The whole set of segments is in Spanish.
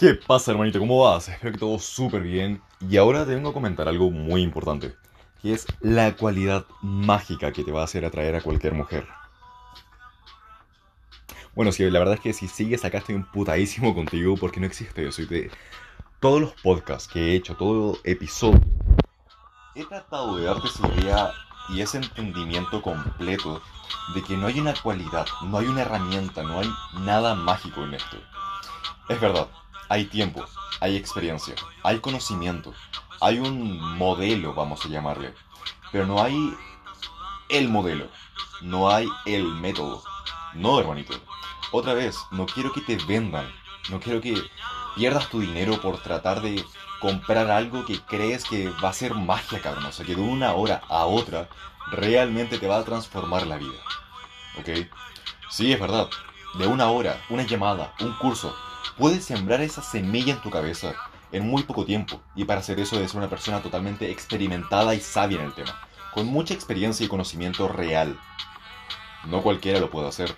¿Qué pasa, hermanito? ¿Cómo vas? Espero que todo súper bien. Y ahora te vengo a comentar algo muy importante, que es la cualidad mágica que te va a hacer atraer a cualquier mujer. Bueno, sí, la verdad es que si sigues acá estoy putadísimo contigo porque no existe eso. De todos los podcasts que he hecho, todo episodio, he tratado de darte esa idea y ese entendimiento completo de que no hay una cualidad, no hay una herramienta, no hay nada mágico en esto. Es verdad, hay tiempo, hay experiencia, hay conocimiento, hay un modelo, vamos a llamarle, pero no hay el modelo, no hay el método. No, hermanito. Otra vez, no quiero que te vendan, no quiero que pierdas tu dinero por tratar de comprar algo que crees que va a ser magia, cabrón. O sea, que de una hora a otra realmente te va a transformar la vida. ¿Ok? Sí, es verdad. De una hora, una llamada, un curso, puedes sembrar esa semilla en tu cabeza en muy poco tiempo. Y para hacer eso debes ser una persona totalmente experimentada y sabia en el tema, con mucha experiencia y conocimiento real. No cualquiera lo puede hacer.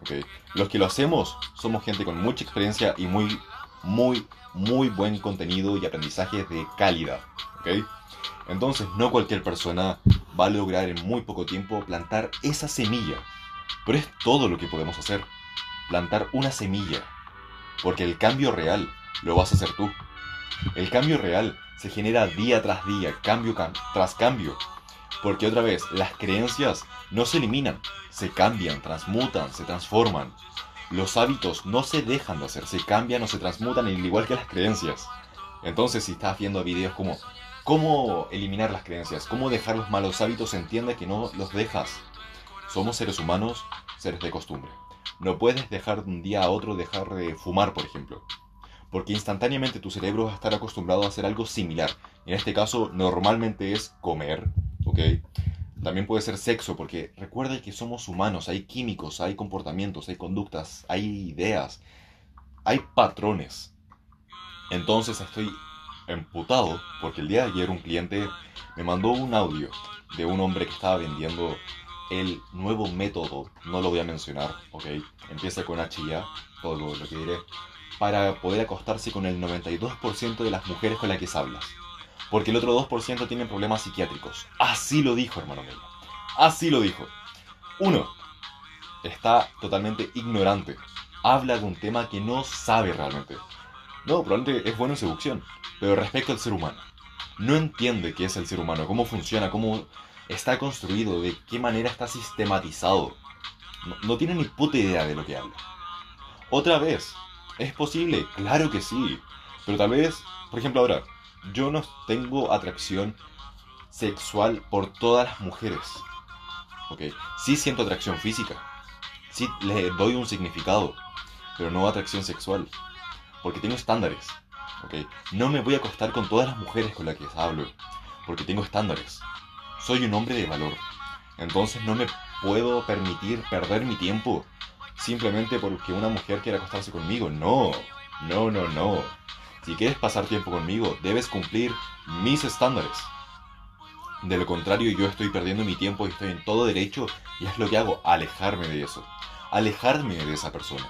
¿okay? Los que lo hacemos somos gente con mucha experiencia y muy, muy, muy buen contenido y aprendizaje de calidad. ¿okay? Entonces no cualquier persona va a lograr en muy poco tiempo plantar esa semilla. Pero es todo lo que podemos hacer. Plantar una semilla porque el cambio real lo vas a hacer tú. El cambio real se genera día tras día, cambio tras cambio. Porque otra vez, las creencias no se eliminan, se cambian, transmutan, se transforman. Los hábitos no se dejan de hacer, se cambian o se transmutan al igual que las creencias. Entonces, si estás viendo videos como cómo eliminar las creencias, cómo dejar los malos hábitos, entiende que no los dejas. Somos seres humanos, seres de costumbre. No puedes dejar de un día a otro dejar de fumar, por ejemplo. Porque instantáneamente tu cerebro va a estar acostumbrado a hacer algo similar. En este caso, normalmente es comer, ¿ok? También puede ser sexo, porque recuerda que somos humanos, hay químicos, hay comportamientos, hay conductas, hay ideas, hay patrones. Entonces estoy emputado porque el día de ayer un cliente me mandó un audio de un hombre que estaba vendiendo el nuevo método, no lo voy a mencionar, ¿ok? Empieza con H ya, todo lo, que diré, para poder acostarse con el 92% de las mujeres con las que hablas. Porque el otro 2% tienen problemas psiquiátricos. Así lo dijo, hermano mío. Así lo dijo. Uno, está totalmente ignorante. Habla de un tema que no sabe realmente. No, probablemente es bueno en seducción, pero respecto al ser humano. No entiende qué es el ser humano, cómo funciona, cómo está construido, de qué manera está sistematizado. No, tiene ni puta idea de lo que habla. Otra vez, ¿es posible? Claro que sí. Pero tal vez, por ejemplo ahora, yo no tengo atracción sexual por todas las mujeres. ¿Ok? Sí siento atracción física. Sí le doy un significado. Pero no atracción sexual. Porque tengo estándares. ¿Ok? No me voy a acostar con todas las mujeres con las que hablo. Porque tengo estándares. Soy un hombre de valor. Entonces no me puedo permitir perder mi tiempo simplemente porque una mujer quiera acostarse conmigo. No, no, no, no. Si quieres pasar tiempo conmigo, debes cumplir mis estándares. De lo contrario, yo estoy perdiendo mi tiempo y estoy en todo derecho y es lo que hago, alejarme de eso. Alejarme de esa persona.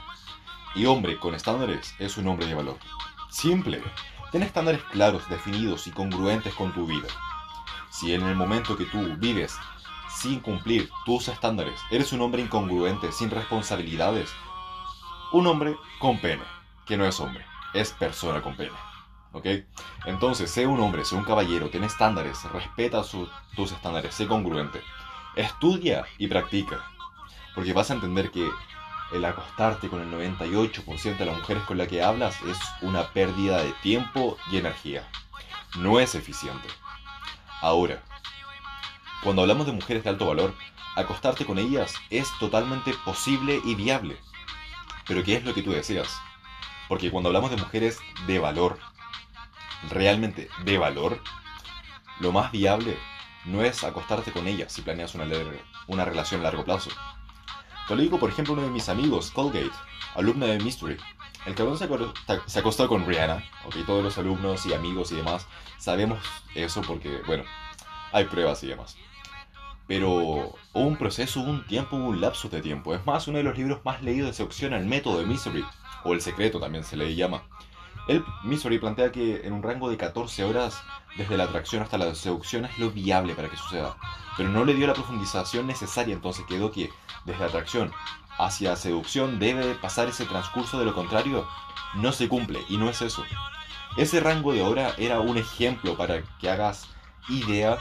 Y hombre con estándares es un hombre de valor. Simple. Ten estándares claros, definidos y congruentes con tu vida. Si en el momento que tú vives sin cumplir tus estándares, eres un hombre incongruente, sin responsabilidades, un hombre con pene, que no es hombre, es persona con pene. ¿Ok? Entonces, sé un hombre, sé un caballero, ten estándares, respeta tus estándares, sé congruente. Estudia y practica. Porque vas a entender que el acostarte con el 98% de las mujeres con las que hablas es una pérdida de tiempo y energía. No es eficiente. Ahora, cuando hablamos de mujeres de alto valor, acostarte con ellas es totalmente posible y viable. Pero ¿qué es lo que tú deseas? Porque cuando hablamos de mujeres de valor, realmente de valor, lo más viable no es acostarte con ellas si planeas una, una relación a largo plazo. Te lo digo, por ejemplo, uno de mis amigos, Colgate, alumno de Mystery. El cabrón se, acostó con Rihanna, ok, todos los alumnos y amigos y demás sabemos eso porque, bueno, hay pruebas y demás. Pero hubo un proceso, un tiempo, un lapso de tiempo. Es más, uno de los libros más leídos de seducción, El método de Misery, o El secreto también se le llama. Él, Misery, plantea que en un rango de 14 horas, desde la atracción hasta la seducción, es lo viable para que suceda. Pero no le dio la profundización necesaria, entonces quedó que desde la atracción hacia seducción debe pasar ese transcurso, de lo contrario, no se cumple, y no es eso. Ese rango de hora era un ejemplo para que hagas idea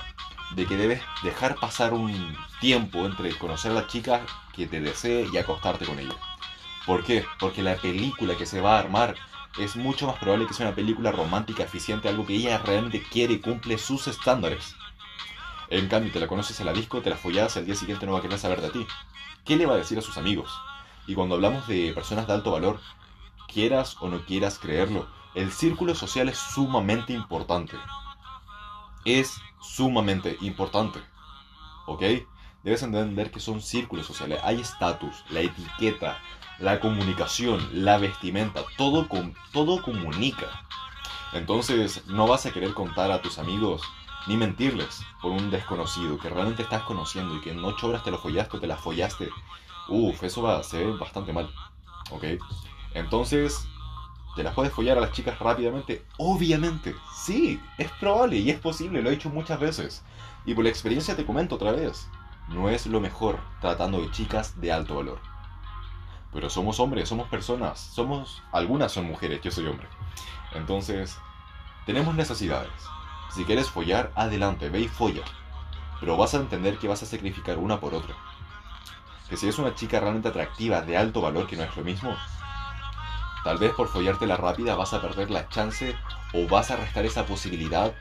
de que debes dejar pasar un tiempo entre conocer a la chica que te desee y acostarte con ella. ¿Por qué? Porque la película que se va a armar es mucho más probable que sea una película romántica eficiente, algo que ella realmente quiere y cumple sus estándares. En cambio, te la conoces en la disco, te la follas, al día siguiente no va a querer saber de ti. ¿Qué le va a decir a sus amigos? Y cuando hablamos de personas de alto valor, quieras o no quieras creerlo, el círculo social es sumamente importante. Es sumamente importante. ¿Ok? Debes entender que son círculos sociales. Hay estatus, la etiqueta, la comunicación, la vestimenta, todo, todo comunica. Entonces no vas a querer contar a tus amigos ni mentirles por un desconocido que realmente estás conociendo y que en ocho horas te lo follaste te la follaste. Uf, eso va, se ve bastante mal. ¿Ok? Entonces, ¿te las puedes follar a las chicas rápidamente? Obviamente, sí, es probable y es posible, lo he hecho muchas veces. Y por la experiencia te comento otra vez, no es lo mejor tratando de chicas de alto valor. Pero somos hombres, somos personas, somos... Algunas son mujeres, yo soy hombre. Entonces, tenemos necesidades. Si quieres follar, adelante, ve y folla. Pero vas a entender que vas a sacrificar una por otra. Que si es una chica realmente atractiva, de alto valor, que no es lo mismo, tal vez por follártela rápida vas a perder la chance o vas a restar esa posibilidad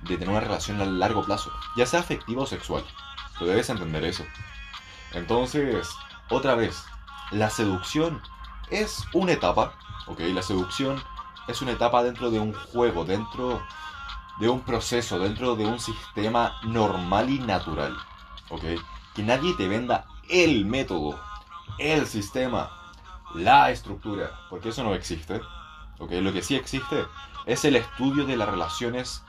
de tener una relación a largo plazo, ya sea afectiva o sexual. Tú debes entender eso. Entonces, otra vez, la seducción es una etapa, ¿ok? La seducción es una etapa dentro de un juego, dentro de un proceso, dentro de un sistema normal y natural, ¿ok? Que nadie te venda el método, el sistema, la estructura, porque eso no existe, ¿ok? Lo que sí existe es el estudio de las relaciones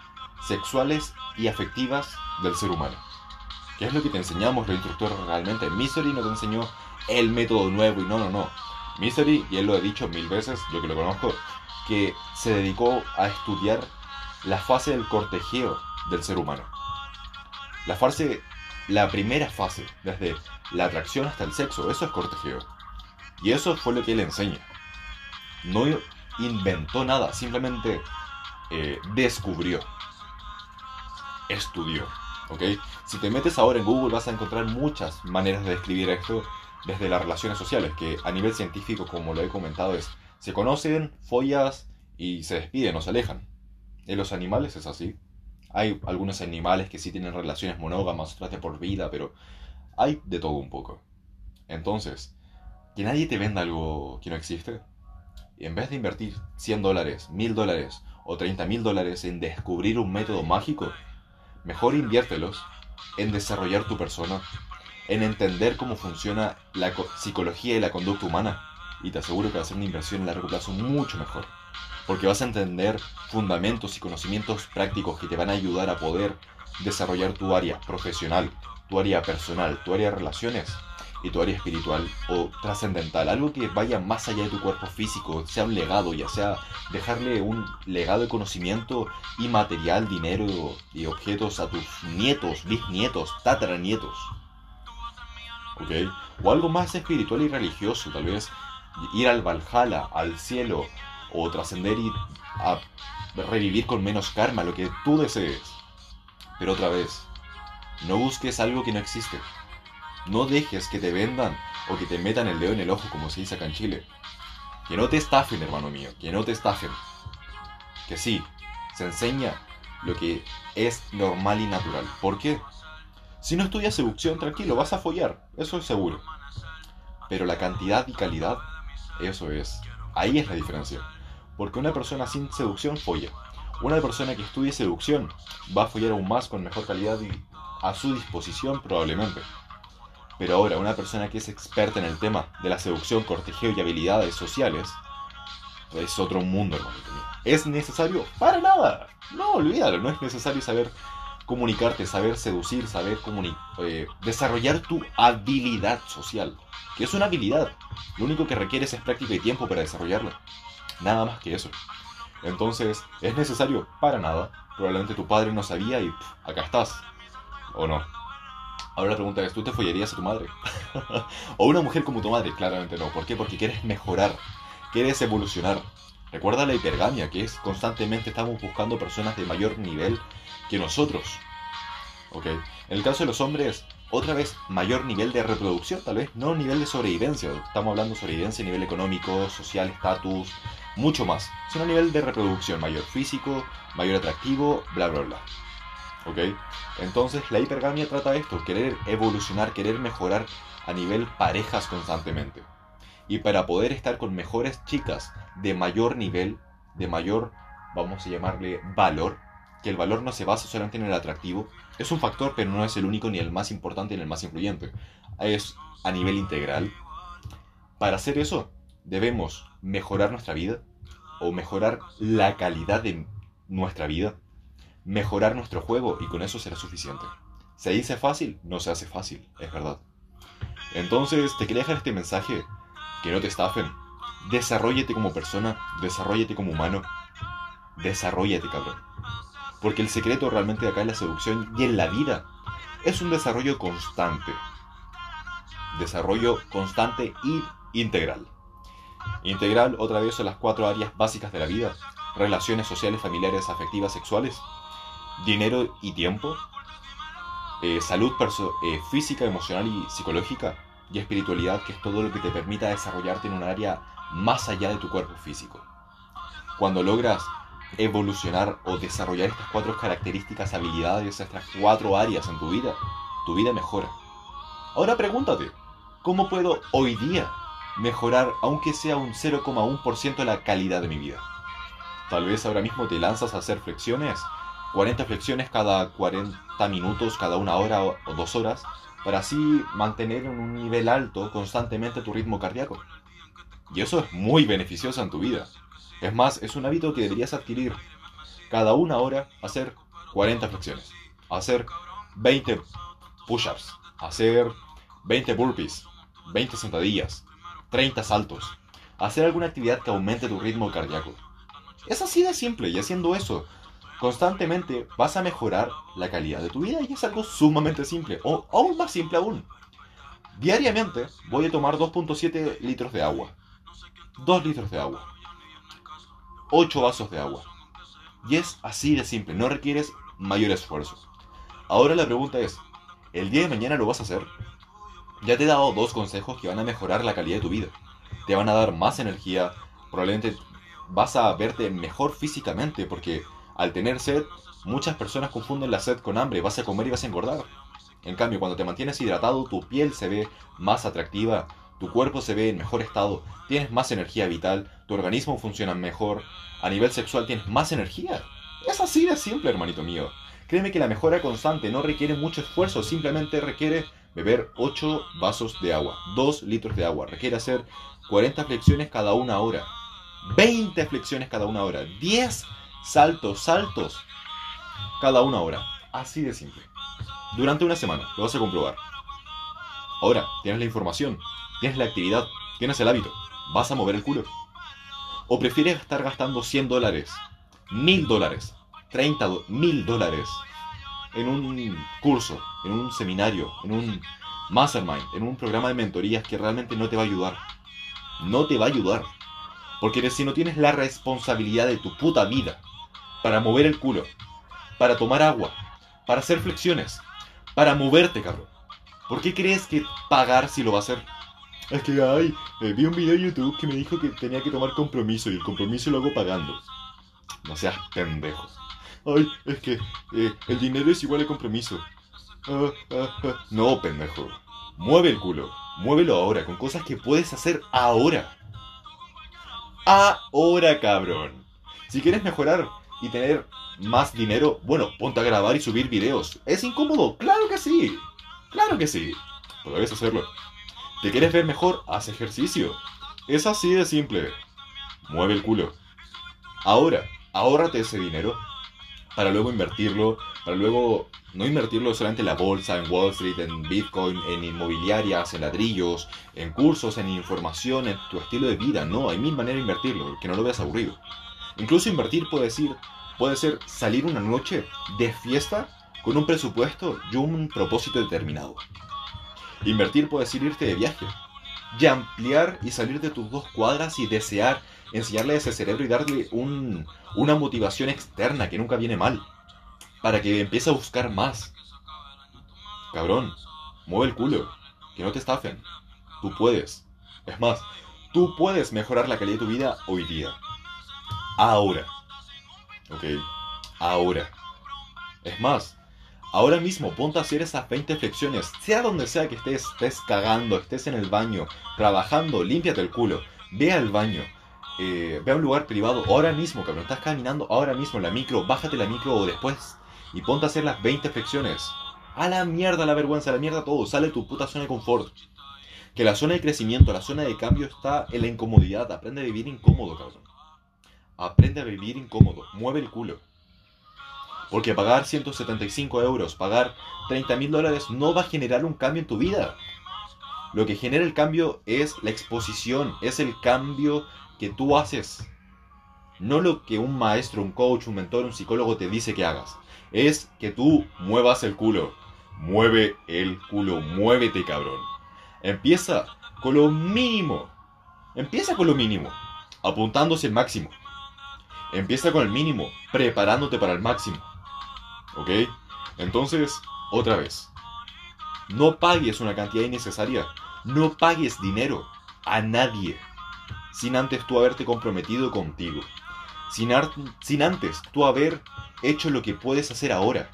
sexuales y afectivas del ser humano. ¿Qué es lo que te enseñamos los instructores realmente? Misery no te enseñó el método nuevo y no, no, no. Misery, y él lo he dicho mil veces, yo que lo conozco, que se dedicó a estudiar la fase del cortejeo del ser humano. La fase, la primera fase, desde la atracción hasta el sexo, eso es cortejeo. Y eso fue lo que él enseña. No inventó nada, simplemente eh, descubrió, estudió. ¿ok? Si te metes ahora en Google vas a encontrar muchas maneras de describir esto desde las relaciones sociales, que a nivel científico, como lo he comentado, es se conocen, follas y se despiden o se alejan. En los animales es así. Hay algunos animales que sí tienen relaciones monógamas, otras de por vida, pero hay de todo un poco. Entonces, que nadie te venda algo que no existe. Y en vez de invertir 100 dólares, 1000 dólares o 30 mil dólares en descubrir un método mágico, mejor inviértelos en desarrollar tu persona, en entender cómo funciona la psicología y la conducta humana. Y te aseguro que va a ser una inversión a largo plazo mucho mejor. Porque vas a entender fundamentos y conocimientos prácticos que te van a ayudar a poder desarrollar tu área profesional, tu área personal, tu área de relaciones y tu área espiritual o trascendental, algo que vaya más allá de tu cuerpo físico, sea un legado, ya sea dejarle un legado de conocimiento y material, dinero y objetos a tus nietos, bisnietos, tataranietos. ¿Ok? O algo más espiritual y religioso, tal vez ir al Valhalla, al cielo, o trascender y revivir con menos karma, lo que tú desees. Pero otra vez, no busques algo que no existe. No dejes que te vendan o que te metan el dedo en el ojo, como se dice acá en Chile. Que no te estafen, hermano mío, que no te estafen. Que sí, se enseña lo que es normal y natural. ¿Por qué? Si no estudias seducción, tranquilo, vas a follar, eso es seguro. Pero la cantidad y calidad, eso es. Ahí es la diferencia. Porque una persona sin seducción folla. Una persona que estudie seducción va a follar aún más con mejor calidad y a su disposición probablemente. Pero ahora, una persona que es experta en el tema de la seducción, cortejeo y habilidades sociales, es otro mundo, hermanito mío. ¿Es necesario? Para nada. No, olvídalo, no es necesario saber comunicarte, saber seducir, saber eh, desarrollar tu habilidad social. Que es una habilidad. Lo único que requieres es práctica y tiempo para desarrollarla. Nada más que eso. Entonces, ¿es necesario? Para nada. Probablemente tu padre no sabía y acá estás. ¿O no? Ahora la pregunta es, ¿tú te follarías a tu madre? ¿O una mujer como tu madre? Claramente no. ¿Por qué? Porque quieres mejorar, quieres evolucionar. Recuerda la hipergamia, que es constantemente estamos buscando personas de mayor nivel que nosotros. ¿Ok? En el caso de los hombres, otra vez, mayor nivel de reproducción, tal vez no nivel de sobrevivencia. Estamos hablando de sobrevivencia a nivel económico, social, estatus, mucho más. Es un nivel de reproducción mayor físico, mayor atractivo, bla, bla, bla. ¿Ok? Entonces la hipergamia trata esto, querer evolucionar, querer mejorar a nivel parejas constantemente. Y para poder estar con mejores chicas de mayor nivel, de mayor, vamos a llamarle valor, que el valor no se basa solamente en el atractivo, es un factor, pero no es el único ni el más importante ni el más influyente. Es a nivel integral. Para hacer eso, debemos mejorar nuestra vida o mejorar la calidad de nuestra vida, mejorar nuestro juego y con eso será suficiente. Se dice fácil, no se hace fácil, es verdad. Entonces, te quería dejar este mensaje, que no te estafen. Desarrollate como persona, desarrollate como humano, desarrollate, cabrón. Porque el secreto realmente de acá en la seducción y en la vida es un desarrollo constante. Desarrollo constante y integral. Integral, otra vez, son las cuatro áreas básicas de la vida. Relaciones sociales, familiares, afectivas, sexuales. Dinero y tiempo. Eh, salud eh, física, emocional y psicológica. Y espiritualidad, que es todo lo que te permita desarrollarte en un área más allá de tu cuerpo físico. Cuando logras evolucionar o desarrollar estas cuatro características, habilidades, estas cuatro áreas en tu vida, tu vida mejora. Ahora pregúntate, ¿cómo puedo hoy día mejorar aunque sea un 0,1% la calidad de mi vida? Tal vez ahora mismo te lanzas a hacer flexiones, 40 flexiones cada 40 minutos, cada una hora o dos horas, para así mantener en un nivel alto constantemente tu ritmo cardíaco. Y eso es muy beneficioso en tu vida. Es más, es un hábito que deberías adquirir. Cada una hora hacer 40 flexiones, hacer 20 push-ups, hacer 20 burpees, 20 sentadillas, 30 saltos, hacer alguna actividad que aumente tu ritmo cardíaco. Es así de simple y haciendo eso constantemente vas a mejorar la calidad de tu vida y es algo sumamente simple, o aún más simple aún. Diariamente voy a tomar 2.7 litros de agua. 2 litros de agua. 8 vasos de agua. Y es así de simple, no requieres mayor esfuerzo. Ahora la pregunta es, ¿el día de mañana lo vas a hacer? Ya te he dado dos consejos que van a mejorar la calidad de tu vida. Te van a dar más energía, probablemente vas a verte mejor físicamente porque al tener sed, muchas personas confunden la sed con hambre, vas a comer y vas a engordar. En cambio, cuando te mantienes hidratado, tu piel se ve más atractiva, tu cuerpo se ve en mejor estado, tienes más energía vital, tu organismo funciona mejor, a nivel sexual tienes más energía. Es así de simple, hermanito mío. Créeme que la mejora constante no requiere mucho esfuerzo, simplemente requiere beber 8 vasos de agua, 2 litros de agua. Requiere hacer 40 flexiones cada una hora, 20 flexiones cada una hora, 10 saltos, saltos cada una hora. Así de simple. Durante una semana, lo vas a comprobar. Ahora, tienes la información, tienes la actividad, tienes el hábito, vas a mover el culo. ¿O prefieres estar gastando 100 dólares, 1000 dólares, 30 mil dólares en un curso, en un seminario, en un mastermind, en un programa de mentorías que realmente no te va a ayudar? No te va a ayudar. Porque si no tienes la responsabilidad de tu puta vida para mover el culo, para tomar agua, para hacer flexiones, para moverte, cabrón. ¿Por qué crees que pagar si lo va a hacer? Es que, ay, eh, vi un video de YouTube que me dijo que tenía que tomar compromiso y el compromiso lo hago pagando. No seas pendejo. Ay, es que eh, el dinero es igual al compromiso. Ah, ah, ah. No, pendejo. Mueve el culo. Muévelo ahora, con cosas que puedes hacer ahora. Ahora, cabrón. Si quieres mejorar y tener más dinero, bueno, ponte a grabar y subir videos. ¿Es incómodo? Claro que sí. Claro que sí. Puedes hacerlo. ¿Te quieres ver mejor? Haz ejercicio. Es así de simple. Mueve el culo. Ahora, ahórrate ese dinero para luego invertirlo, para luego no invertirlo solamente en la bolsa, en Wall Street, en Bitcoin, en inmobiliarias, en ladrillos, en cursos, en información, en tu estilo de vida. No, hay mil maneras de invertirlo, que no lo veas aburrido. Incluso invertir puede decir, puede ser salir una noche de fiesta con un presupuesto y un propósito determinado. Invertir puede decir irte de viaje, y ampliar y salir de tus dos cuadras y desear enseñarle a ese cerebro y darle una motivación externa que nunca viene mal, para que empiece a buscar más. Cabrón, mueve el culo, que no te estafen. Tú puedes. Es más, tú puedes mejorar la calidad de tu vida hoy día. Ahora. ¿Ok? Ahora. Es más, ahora mismo ponte a hacer esas 20 flexiones, sea donde sea que estés, estés cagando, estés en el baño, trabajando, límpiate el culo, ve al baño, eh, ve a un lugar privado ahora mismo, cabrón, estás caminando ahora mismo en la micro, bájate la micro o después y ponte a hacer las 20 flexiones. A la mierda la vergüenza, a la mierda todo, sale tu puta zona de confort. Que la zona de crecimiento, la zona de cambio está en la incomodidad, aprende a vivir incómodo, cabrón. Aprende a vivir incómodo, mueve el culo. Porque pagar 175 euros, pagar 30 mil dólares no va a generar un cambio en tu vida. Lo que genera el cambio es la exposición, es el cambio que tú haces. No lo que un maestro, un coach, un mentor, un psicólogo te dice que hagas. Es que tú muevas el culo. Mueve el culo, muévete cabrón. Empieza con lo mínimo. Empieza con lo mínimo, apuntándose el máximo. Empieza con el mínimo, preparándote para el máximo. ¿Ok? Entonces, otra vez. No pagues una cantidad innecesaria. No pagues dinero a nadie sin antes tú haberte comprometido contigo. Sin, sin antes tú haber hecho lo que puedes hacer ahora,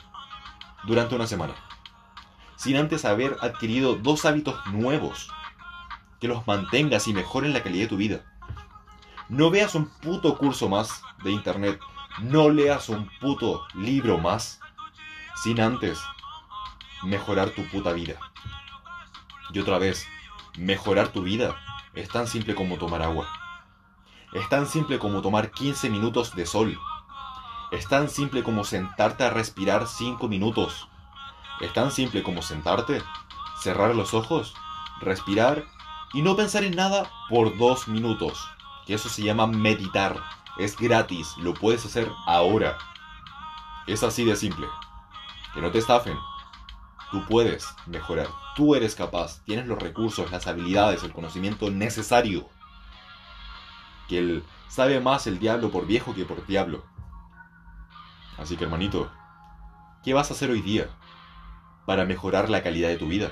durante una semana. Sin antes haber adquirido dos hábitos nuevos que los mantengas y mejoren la calidad de tu vida. No veas un puto curso más de internet, no leas un puto libro más sin antes mejorar tu puta vida. Y otra vez, mejorar tu vida es tan simple como tomar agua. Es tan simple como tomar 15 minutos de sol. Es tan simple como sentarte a respirar 5 minutos. Es tan simple como sentarte, cerrar los ojos, respirar y no pensar en nada por 2 minutos. Que eso se llama meditar. Es gratis, lo puedes hacer ahora. Es así de simple. Que no te estafen. Tú puedes mejorar. Tú eres capaz. Tienes los recursos, las habilidades, el conocimiento necesario. Que él sabe más el diablo por viejo que por diablo. Así que hermanito, ¿qué vas a hacer hoy día para mejorar la calidad de tu vida?